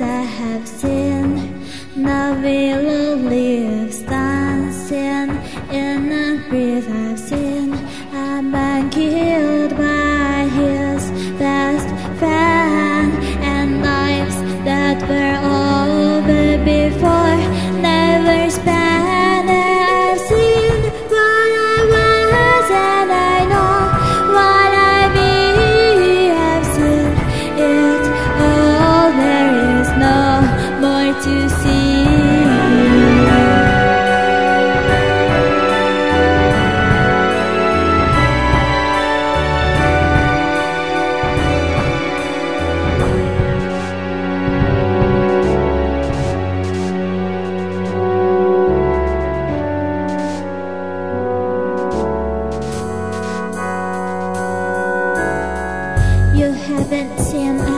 I have seen. Now we will dancing in the breeze. Sam.